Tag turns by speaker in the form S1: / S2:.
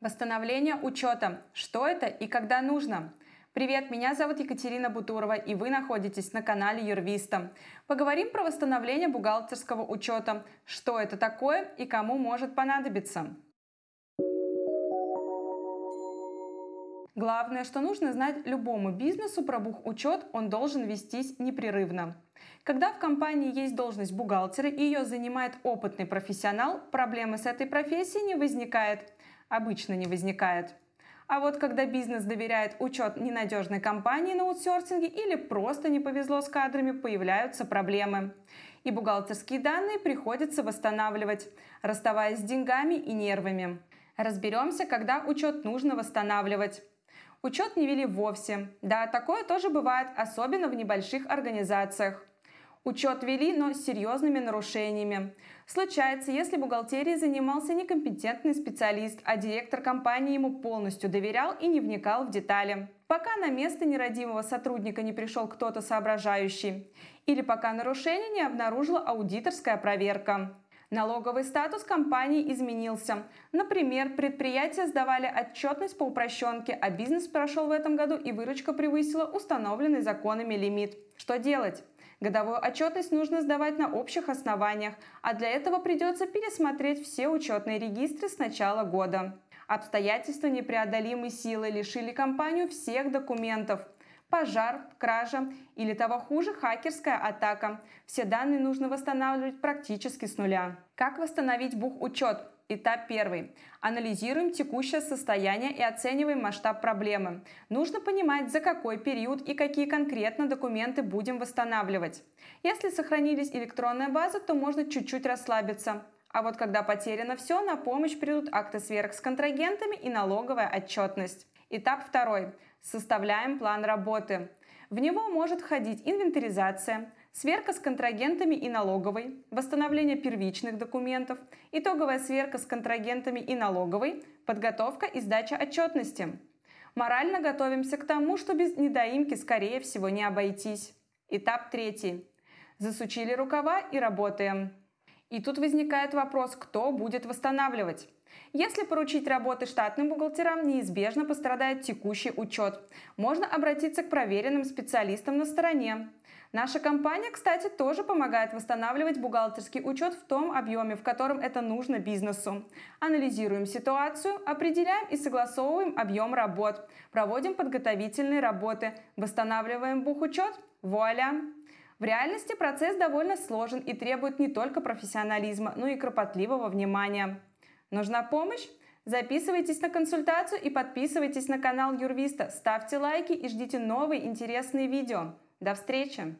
S1: Восстановление учета. Что это и когда нужно? Привет, меня зовут Екатерина Бутурова, и вы находитесь на канале Юрвиста. Поговорим про восстановление бухгалтерского учета. Что это такое и кому может понадобиться? Главное, что нужно знать любому бизнесу про бухучет, он должен вестись непрерывно. Когда в компании есть должность бухгалтера и ее занимает опытный профессионал, проблемы с этой профессией не возникает обычно не возникает. А вот когда бизнес доверяет учет ненадежной компании на аутсорсинге или просто не повезло с кадрами, появляются проблемы. И бухгалтерские данные приходится восстанавливать, расставаясь с деньгами и нервами. Разберемся, когда учет нужно восстанавливать. Учет не вели вовсе. Да, такое тоже бывает, особенно в небольших организациях. Учет вели, но с серьезными нарушениями. Случается, если бухгалтерией занимался некомпетентный специалист, а директор компании ему полностью доверял и не вникал в детали. Пока на место нерадимого сотрудника не пришел кто-то соображающий. Или пока нарушение не обнаружила аудиторская проверка. Налоговый статус компании изменился. Например, предприятия сдавали отчетность по упрощенке, а бизнес прошел в этом году и выручка превысила установленный законами лимит. Что делать? Годовую отчетность нужно сдавать на общих основаниях, а для этого придется пересмотреть все учетные регистры с начала года. Обстоятельства непреодолимой силы лишили компанию всех документов. Пожар, кража или того хуже хакерская атака. Все данные нужно восстанавливать практически с нуля. Как восстановить бухучет? Этап первый. Анализируем текущее состояние и оцениваем масштаб проблемы. Нужно понимать, за какой период и какие конкретно документы будем восстанавливать. Если сохранились электронная база, то можно чуть-чуть расслабиться. А вот когда потеряно все, на помощь придут акты сверх с контрагентами и налоговая отчетность. Этап второй. Составляем план работы. В него может входить инвентаризация, сверка с контрагентами и налоговой, восстановление первичных документов, итоговая сверка с контрагентами и налоговой, подготовка и сдача отчетности. Морально готовимся к тому, что без недоимки, скорее всего, не обойтись. Этап третий. Засучили рукава и работаем. И тут возникает вопрос, кто будет восстанавливать. Если поручить работы штатным бухгалтерам, неизбежно пострадает текущий учет. Можно обратиться к проверенным специалистам на стороне. Наша компания, кстати, тоже помогает восстанавливать бухгалтерский учет в том объеме, в котором это нужно бизнесу. Анализируем ситуацию, определяем и согласовываем объем работ, проводим подготовительные работы, восстанавливаем бухучет. Вуаля! В реальности процесс довольно сложен и требует не только профессионализма, но и кропотливого внимания. Нужна помощь? Записывайтесь на консультацию и подписывайтесь на канал Юрвиста, ставьте лайки и ждите новые интересные видео. До встречи!